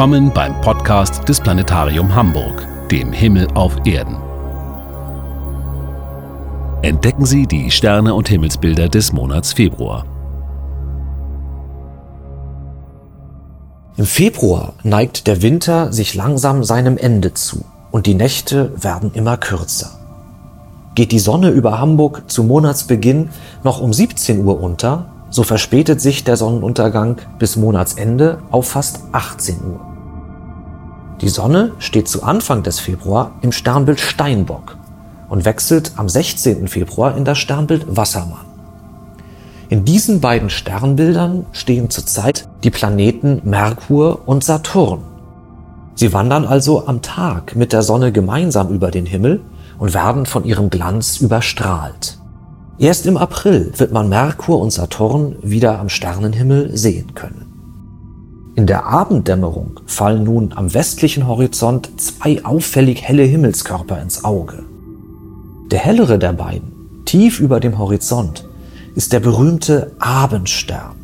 Willkommen beim Podcast des Planetarium Hamburg, dem Himmel auf Erden. Entdecken Sie die Sterne und Himmelsbilder des Monats Februar. Im Februar neigt der Winter sich langsam seinem Ende zu und die Nächte werden immer kürzer. Geht die Sonne über Hamburg zu Monatsbeginn noch um 17 Uhr unter, so verspätet sich der Sonnenuntergang bis Monatsende auf fast 18 Uhr. Die Sonne steht zu Anfang des Februar im Sternbild Steinbock und wechselt am 16. Februar in das Sternbild Wassermann. In diesen beiden Sternbildern stehen zurzeit die Planeten Merkur und Saturn. Sie wandern also am Tag mit der Sonne gemeinsam über den Himmel und werden von ihrem Glanz überstrahlt. Erst im April wird man Merkur und Saturn wieder am Sternenhimmel sehen können. In der Abenddämmerung fallen nun am westlichen Horizont zwei auffällig helle Himmelskörper ins Auge. Der hellere der beiden, tief über dem Horizont, ist der berühmte Abendstern.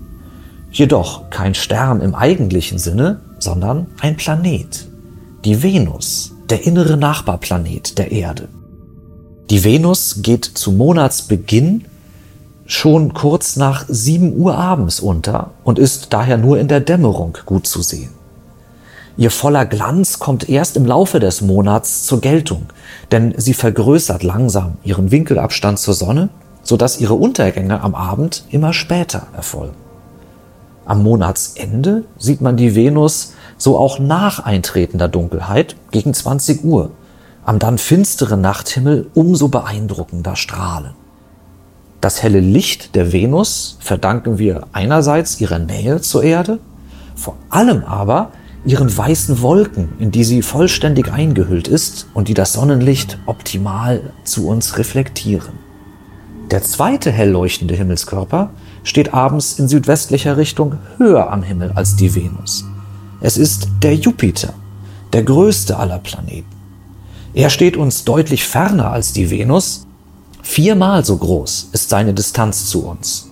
Jedoch kein Stern im eigentlichen Sinne, sondern ein Planet. Die Venus, der innere Nachbarplanet der Erde. Die Venus geht zu Monatsbeginn schon kurz nach 7 Uhr abends unter und ist daher nur in der Dämmerung gut zu sehen. Ihr voller Glanz kommt erst im Laufe des Monats zur Geltung, denn sie vergrößert langsam ihren Winkelabstand zur Sonne, sodass ihre Untergänge am Abend immer später erfolgen. Am Monatsende sieht man die Venus so auch nach eintretender Dunkelheit gegen 20 Uhr am dann finsteren Nachthimmel umso beeindruckender strahlen. Das helle Licht der Venus verdanken wir einerseits ihrer Nähe zur Erde, vor allem aber ihren weißen Wolken, in die sie vollständig eingehüllt ist und die das Sonnenlicht optimal zu uns reflektieren. Der zweite hell leuchtende Himmelskörper steht abends in südwestlicher Richtung höher am Himmel als die Venus. Es ist der Jupiter, der größte aller Planeten. Er steht uns deutlich ferner als die Venus. Viermal so groß ist seine Distanz zu uns.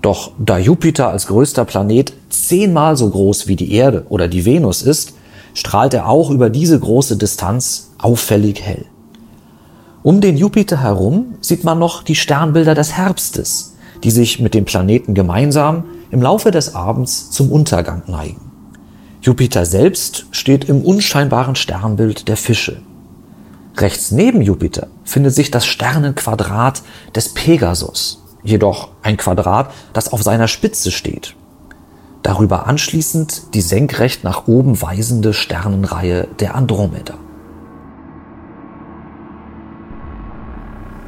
Doch da Jupiter als größter Planet zehnmal so groß wie die Erde oder die Venus ist, strahlt er auch über diese große Distanz auffällig hell. Um den Jupiter herum sieht man noch die Sternbilder des Herbstes, die sich mit dem Planeten gemeinsam im Laufe des Abends zum Untergang neigen. Jupiter selbst steht im unscheinbaren Sternbild der Fische. Rechts neben Jupiter findet sich das Sternenquadrat des Pegasus, jedoch ein Quadrat, das auf seiner Spitze steht. Darüber anschließend die senkrecht nach oben weisende Sternenreihe der Andromeda.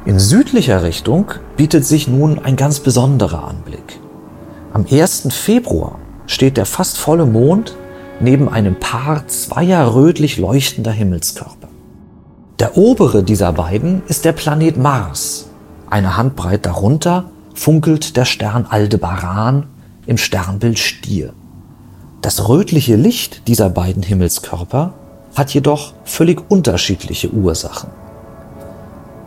In südlicher Richtung bietet sich nun ein ganz besonderer Anblick. Am 1. Februar steht der fast volle Mond neben einem Paar zweier rötlich leuchtender Himmelskörper. Der obere dieser beiden ist der Planet Mars. Eine Handbreit darunter funkelt der Stern Aldebaran im Sternbild Stier. Das rötliche Licht dieser beiden Himmelskörper hat jedoch völlig unterschiedliche Ursachen.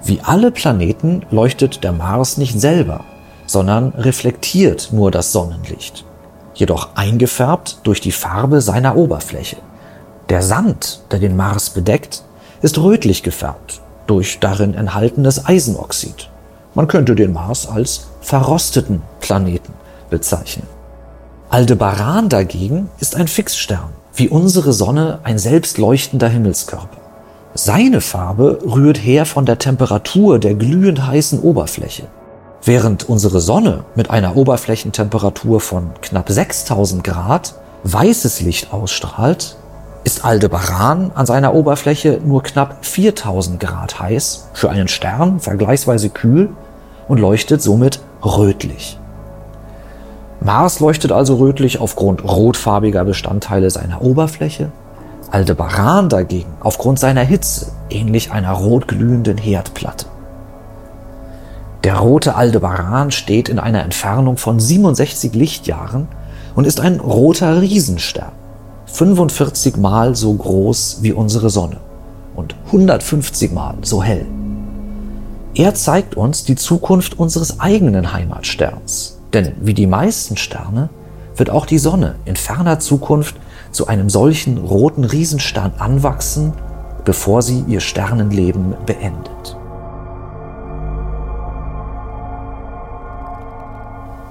Wie alle Planeten leuchtet der Mars nicht selber, sondern reflektiert nur das Sonnenlicht, jedoch eingefärbt durch die Farbe seiner Oberfläche. Der Sand, der den Mars bedeckt, ist rötlich gefärbt durch darin enthaltenes Eisenoxid. Man könnte den Mars als verrosteten Planeten bezeichnen. Aldebaran dagegen ist ein Fixstern, wie unsere Sonne ein selbstleuchtender Himmelskörper. Seine Farbe rührt her von der Temperatur der glühend heißen Oberfläche. Während unsere Sonne mit einer Oberflächentemperatur von knapp 6000 Grad weißes Licht ausstrahlt, ist Aldebaran an seiner Oberfläche nur knapp 4000 Grad heiß, für einen Stern vergleichsweise kühl und leuchtet somit rötlich. Mars leuchtet also rötlich aufgrund rotfarbiger Bestandteile seiner Oberfläche, Aldebaran dagegen aufgrund seiner Hitze, ähnlich einer rotglühenden Herdplatte. Der rote Aldebaran steht in einer Entfernung von 67 Lichtjahren und ist ein roter Riesenstern. 45 Mal so groß wie unsere Sonne und 150 Mal so hell. Er zeigt uns die Zukunft unseres eigenen Heimatsterns. Denn wie die meisten Sterne wird auch die Sonne in ferner Zukunft zu einem solchen roten Riesenstern anwachsen, bevor sie ihr Sternenleben beendet.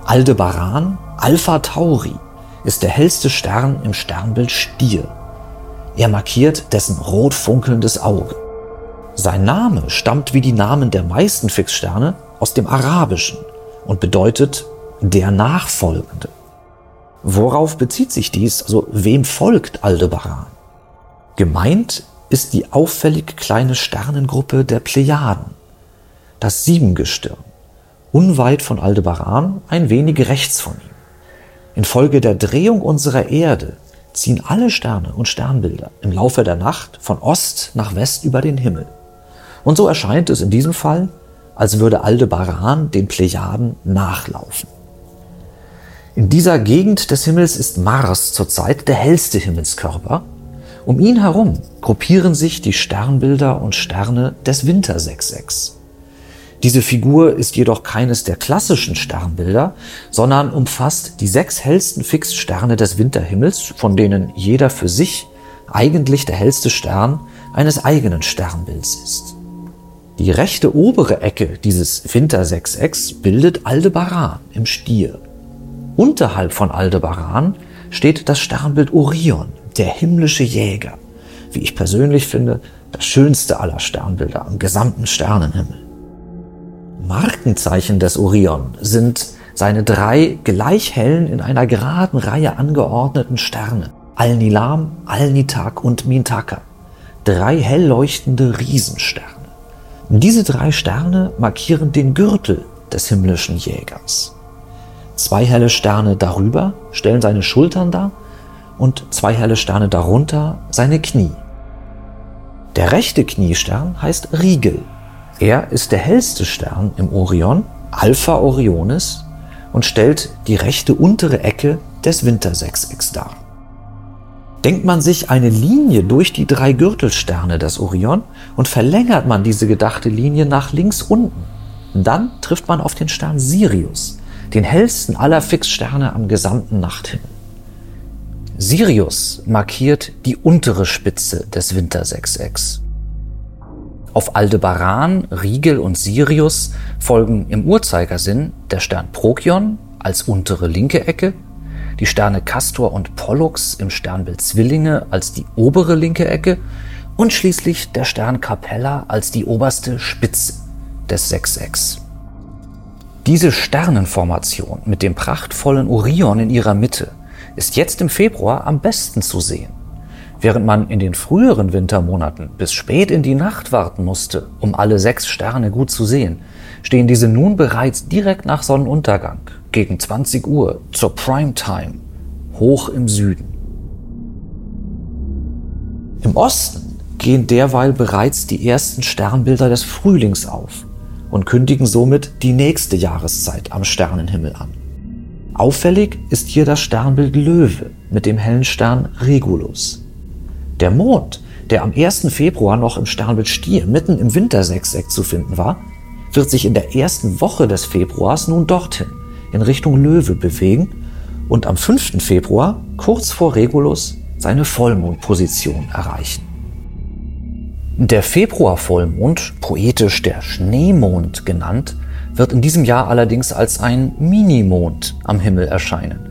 Aldebaran Alpha Tauri ist der hellste Stern im Sternbild Stier. Er markiert dessen rot funkelndes Auge. Sein Name stammt wie die Namen der meisten Fixsterne aus dem Arabischen und bedeutet der Nachfolgende. Worauf bezieht sich dies? Also wem folgt Aldebaran? Gemeint ist die auffällig kleine Sternengruppe der Plejaden, das Siebengestirn, unweit von Aldebaran, ein wenig rechts von ihm. Infolge der Drehung unserer Erde ziehen alle Sterne und Sternbilder im Laufe der Nacht von Ost nach West über den Himmel. Und so erscheint es in diesem Fall, als würde Aldebaran den Plejaden nachlaufen. In dieser Gegend des Himmels ist Mars zurzeit der hellste Himmelskörper. Um ihn herum gruppieren sich die Sternbilder und Sterne des Wintersechsecks. Diese Figur ist jedoch keines der klassischen Sternbilder, sondern umfasst die sechs hellsten Fixsterne des Winterhimmels, von denen jeder für sich eigentlich der hellste Stern eines eigenen Sternbilds ist. Die rechte obere Ecke dieses Wintersechsecks bildet Aldebaran im Stier. Unterhalb von Aldebaran steht das Sternbild Orion, der himmlische Jäger. Wie ich persönlich finde, das schönste aller Sternbilder am gesamten Sternenhimmel. Markenzeichen des Orion sind seine drei gleich hellen, in einer geraden Reihe angeordneten Sterne. Al-Nilam, Al-Nitak und Mintaka. Drei hell leuchtende Riesensterne. Diese drei Sterne markieren den Gürtel des himmlischen Jägers. Zwei helle Sterne darüber stellen seine Schultern dar und zwei helle Sterne darunter seine Knie. Der rechte Kniestern heißt Riegel. Er ist der hellste Stern im Orion, Alpha Orionis, und stellt die rechte untere Ecke des Wintersechsecks dar. Denkt man sich eine Linie durch die drei Gürtelsterne des Orion und verlängert man diese gedachte Linie nach links unten, dann trifft man auf den Stern Sirius, den hellsten aller Fixsterne am gesamten Nachthimmel. Sirius markiert die untere Spitze des Wintersechsecks. Auf Aldebaran, Rigel und Sirius folgen im Uhrzeigersinn der Stern Prokion als untere linke Ecke, die Sterne Castor und Pollux im Sternbild Zwillinge als die obere linke Ecke und schließlich der Stern Capella als die oberste Spitze des Sechsecks. Diese Sternenformation mit dem prachtvollen Orion in ihrer Mitte ist jetzt im Februar am besten zu sehen. Während man in den früheren Wintermonaten bis spät in die Nacht warten musste, um alle sechs Sterne gut zu sehen, stehen diese nun bereits direkt nach Sonnenuntergang gegen 20 Uhr zur Primetime hoch im Süden. Im Osten gehen derweil bereits die ersten Sternbilder des Frühlings auf und kündigen somit die nächste Jahreszeit am Sternenhimmel an. Auffällig ist hier das Sternbild Löwe mit dem hellen Stern Regulus. Der Mond, der am 1. Februar noch im Sternbild Stier mitten im Wintersechseck zu finden war, wird sich in der ersten Woche des Februars nun dorthin, in Richtung Löwe bewegen und am 5. Februar, kurz vor Regulus, seine Vollmondposition erreichen. Der Februarvollmond, poetisch der Schneemond genannt, wird in diesem Jahr allerdings als ein Minimond am Himmel erscheinen.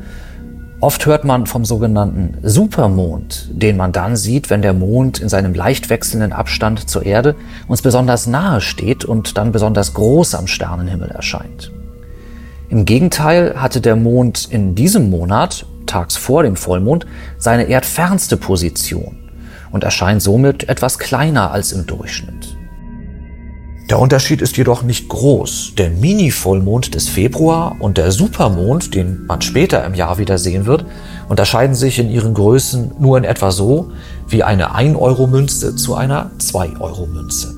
Oft hört man vom sogenannten Supermond, den man dann sieht, wenn der Mond in seinem leicht wechselnden Abstand zur Erde uns besonders nahe steht und dann besonders groß am Sternenhimmel erscheint. Im Gegenteil hatte der Mond in diesem Monat, tags vor dem Vollmond, seine erdfernste Position und erscheint somit etwas kleiner als im Durchschnitt. Der Unterschied ist jedoch nicht groß. Der Mini-Vollmond des Februar und der Supermond, den man später im Jahr wieder sehen wird, unterscheiden sich in ihren Größen nur in etwa so wie eine 1-Euro-Münze zu einer 2-Euro-Münze.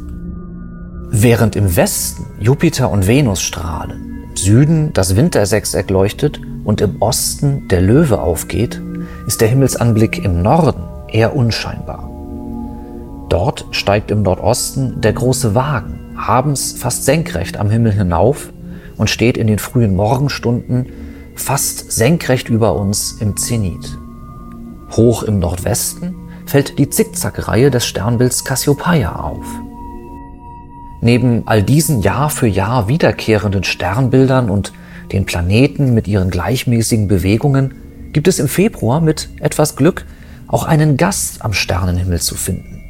Während im Westen Jupiter und Venus strahlen, im Süden das Wintersechseck leuchtet und im Osten der Löwe aufgeht, ist der Himmelsanblick im Norden eher unscheinbar. Dort steigt im Nordosten der große Wagen abends fast senkrecht am Himmel hinauf und steht in den frühen Morgenstunden fast senkrecht über uns im Zenit. Hoch im Nordwesten fällt die Zickzackreihe des Sternbilds Cassiopeia auf. Neben all diesen Jahr für Jahr wiederkehrenden Sternbildern und den Planeten mit ihren gleichmäßigen Bewegungen gibt es im Februar mit etwas Glück auch einen Gast am Sternenhimmel zu finden.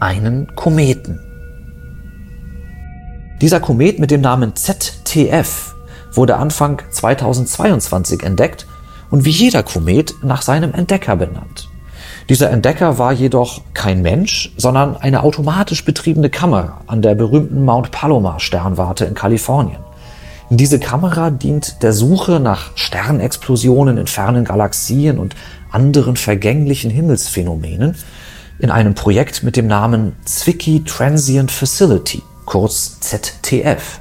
Einen Kometen. Dieser Komet mit dem Namen ZTF wurde Anfang 2022 entdeckt und wie jeder Komet nach seinem Entdecker benannt. Dieser Entdecker war jedoch kein Mensch, sondern eine automatisch betriebene Kamera an der berühmten Mount Palomar Sternwarte in Kalifornien. Diese Kamera dient der Suche nach Sternexplosionen in fernen Galaxien und anderen vergänglichen Himmelsphänomenen in einem Projekt mit dem Namen Zwicky Transient Facility, kurz ZTF.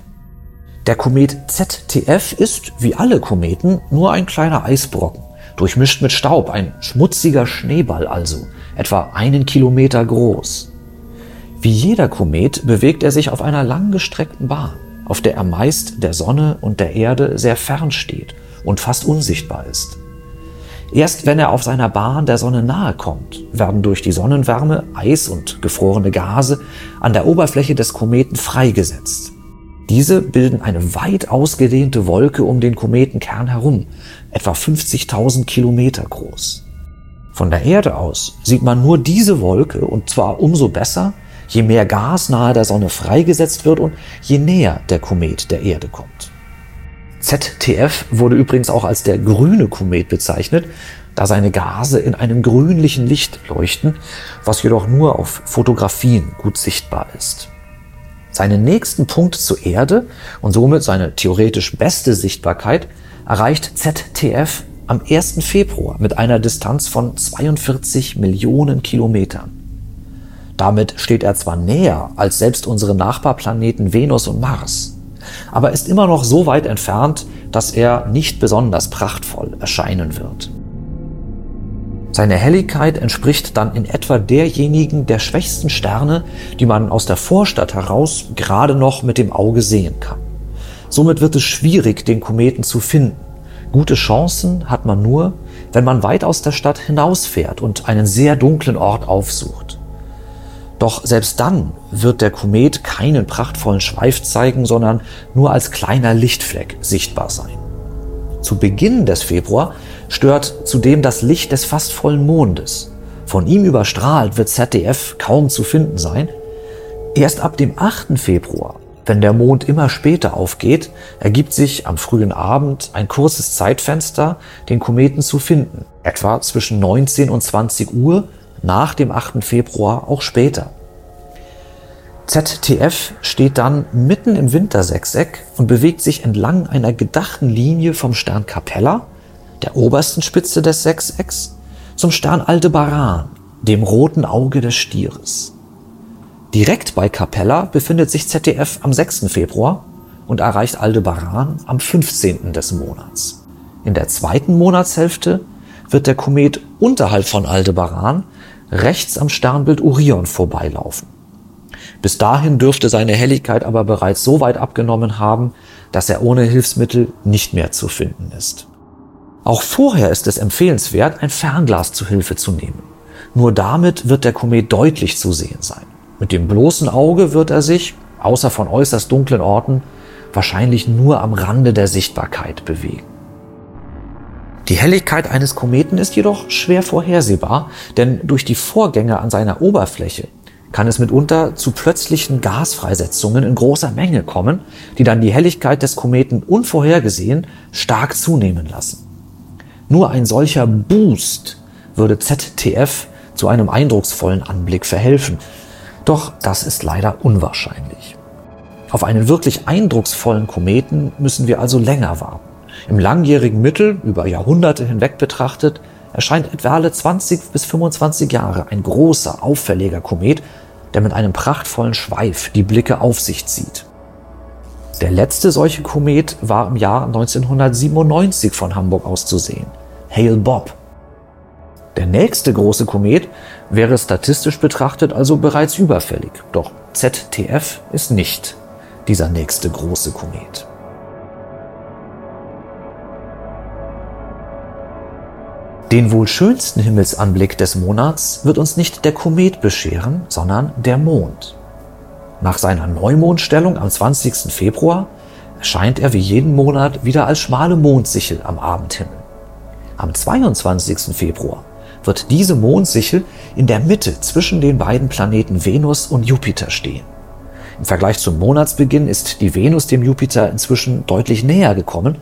Der Komet ZTF ist, wie alle Kometen, nur ein kleiner Eisbrocken durchmischt mit Staub, ein schmutziger Schneeball also, etwa einen Kilometer groß. Wie jeder Komet bewegt er sich auf einer langgestreckten Bahn, auf der er meist der Sonne und der Erde sehr fern steht und fast unsichtbar ist. Erst wenn er auf seiner Bahn der Sonne nahe kommt, werden durch die Sonnenwärme Eis und gefrorene Gase an der Oberfläche des Kometen freigesetzt. Diese bilden eine weit ausgedehnte Wolke um den Kometenkern herum, etwa 50.000 Kilometer groß. Von der Erde aus sieht man nur diese Wolke und zwar umso besser, je mehr Gas nahe der Sonne freigesetzt wird und je näher der Komet der Erde kommt. ZTF wurde übrigens auch als der grüne Komet bezeichnet, da seine Gase in einem grünlichen Licht leuchten, was jedoch nur auf Fotografien gut sichtbar ist. Seinen nächsten Punkt zur Erde und somit seine theoretisch beste Sichtbarkeit erreicht ZTF am 1. Februar mit einer Distanz von 42 Millionen Kilometern. Damit steht er zwar näher als selbst unsere Nachbarplaneten Venus und Mars, aber ist immer noch so weit entfernt, dass er nicht besonders prachtvoll erscheinen wird. Seine Helligkeit entspricht dann in etwa derjenigen der schwächsten Sterne, die man aus der Vorstadt heraus gerade noch mit dem Auge sehen kann. Somit wird es schwierig, den Kometen zu finden. Gute Chancen hat man nur, wenn man weit aus der Stadt hinausfährt und einen sehr dunklen Ort aufsucht. Doch selbst dann wird der Komet keinen prachtvollen Schweif zeigen, sondern nur als kleiner Lichtfleck sichtbar sein. Zu Beginn des Februar stört zudem das Licht des fast vollen Mondes. Von ihm überstrahlt wird ZDF kaum zu finden sein. Erst ab dem 8. Februar, wenn der Mond immer später aufgeht, ergibt sich am frühen Abend ein kurzes Zeitfenster, den Kometen zu finden, etwa zwischen 19 und 20 Uhr, nach dem 8. Februar auch später. ZTF steht dann mitten im Wintersechseck und bewegt sich entlang einer gedachten Linie vom Stern Capella, der obersten Spitze des Sechsecks, zum Stern Aldebaran, dem roten Auge des Stieres. Direkt bei Capella befindet sich ZDF am 6. Februar und erreicht Aldebaran am 15. des Monats. In der zweiten Monatshälfte wird der Komet unterhalb von Aldebaran rechts am Sternbild Orion vorbeilaufen. Bis dahin dürfte seine Helligkeit aber bereits so weit abgenommen haben, dass er ohne Hilfsmittel nicht mehr zu finden ist. Auch vorher ist es empfehlenswert, ein Fernglas zu Hilfe zu nehmen. Nur damit wird der Komet deutlich zu sehen sein. Mit dem bloßen Auge wird er sich, außer von äußerst dunklen Orten, wahrscheinlich nur am Rande der Sichtbarkeit bewegen. Die Helligkeit eines Kometen ist jedoch schwer vorhersehbar, denn durch die Vorgänge an seiner Oberfläche kann es mitunter zu plötzlichen Gasfreisetzungen in großer Menge kommen, die dann die Helligkeit des Kometen unvorhergesehen stark zunehmen lassen. Nur ein solcher Boost würde ZTF zu einem eindrucksvollen Anblick verhelfen. Doch das ist leider unwahrscheinlich. Auf einen wirklich eindrucksvollen Kometen müssen wir also länger warten. Im langjährigen Mittel, über Jahrhunderte hinweg betrachtet, erscheint etwa alle 20 bis 25 Jahre ein großer, auffälliger Komet, der mit einem prachtvollen Schweif die Blicke auf sich zieht. Der letzte solche Komet war im Jahr 1997 von Hamburg aus zu sehen. Hale Bob. Der nächste große Komet wäre statistisch betrachtet also bereits überfällig. Doch ZTF ist nicht dieser nächste große Komet. Den wohl schönsten Himmelsanblick des Monats wird uns nicht der Komet bescheren, sondern der Mond. Nach seiner Neumondstellung am 20. Februar erscheint er wie jeden Monat wieder als schmale Mondsichel am Abendhimmel. Am 22. Februar wird diese Mondsichel in der Mitte zwischen den beiden Planeten Venus und Jupiter stehen. Im Vergleich zum Monatsbeginn ist die Venus dem Jupiter inzwischen deutlich näher gekommen,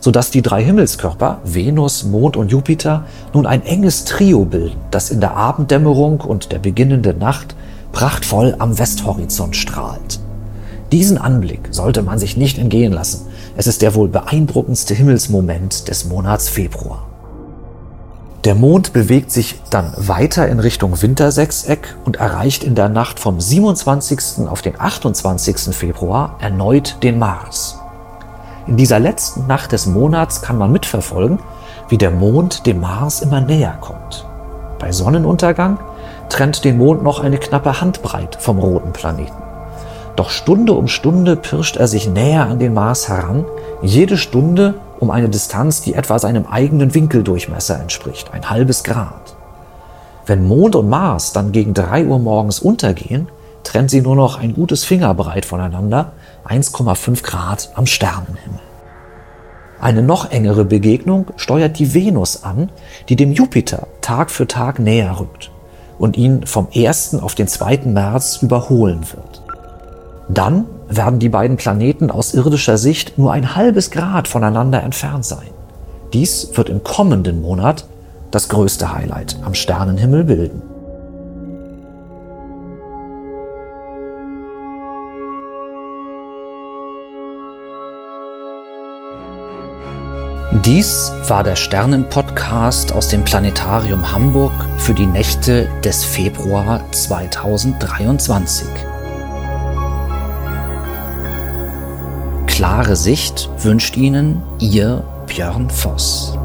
sodass die drei Himmelskörper Venus, Mond und Jupiter nun ein enges Trio bilden, das in der Abenddämmerung und der beginnenden Nacht prachtvoll am Westhorizont strahlt. Diesen Anblick sollte man sich nicht entgehen lassen. Es ist der wohl beeindruckendste Himmelsmoment des Monats Februar. Der Mond bewegt sich dann weiter in Richtung Wintersechseck und erreicht in der Nacht vom 27. auf den 28. Februar erneut den Mars. In dieser letzten Nacht des Monats kann man mitverfolgen, wie der Mond dem Mars immer näher kommt. Bei Sonnenuntergang trennt den Mond noch eine knappe Handbreit vom roten Planeten. Doch Stunde um Stunde pirscht er sich näher an den Mars heran, jede Stunde um eine Distanz, die etwa seinem eigenen Winkeldurchmesser entspricht, ein halbes Grad. Wenn Mond und Mars dann gegen drei Uhr morgens untergehen, trennt sie nur noch ein gutes Fingerbreit voneinander, 1,5 Grad am Sternenhimmel. Eine noch engere Begegnung steuert die Venus an, die dem Jupiter Tag für Tag näher rückt und ihn vom 1. auf den 2. März überholen wird. Dann werden die beiden Planeten aus irdischer Sicht nur ein halbes Grad voneinander entfernt sein. Dies wird im kommenden Monat das größte Highlight am Sternenhimmel bilden. Dies war der Sternenpodcast aus dem Planetarium Hamburg für die Nächte des Februar 2023. Klare Sicht wünscht Ihnen Ihr Björn Voss.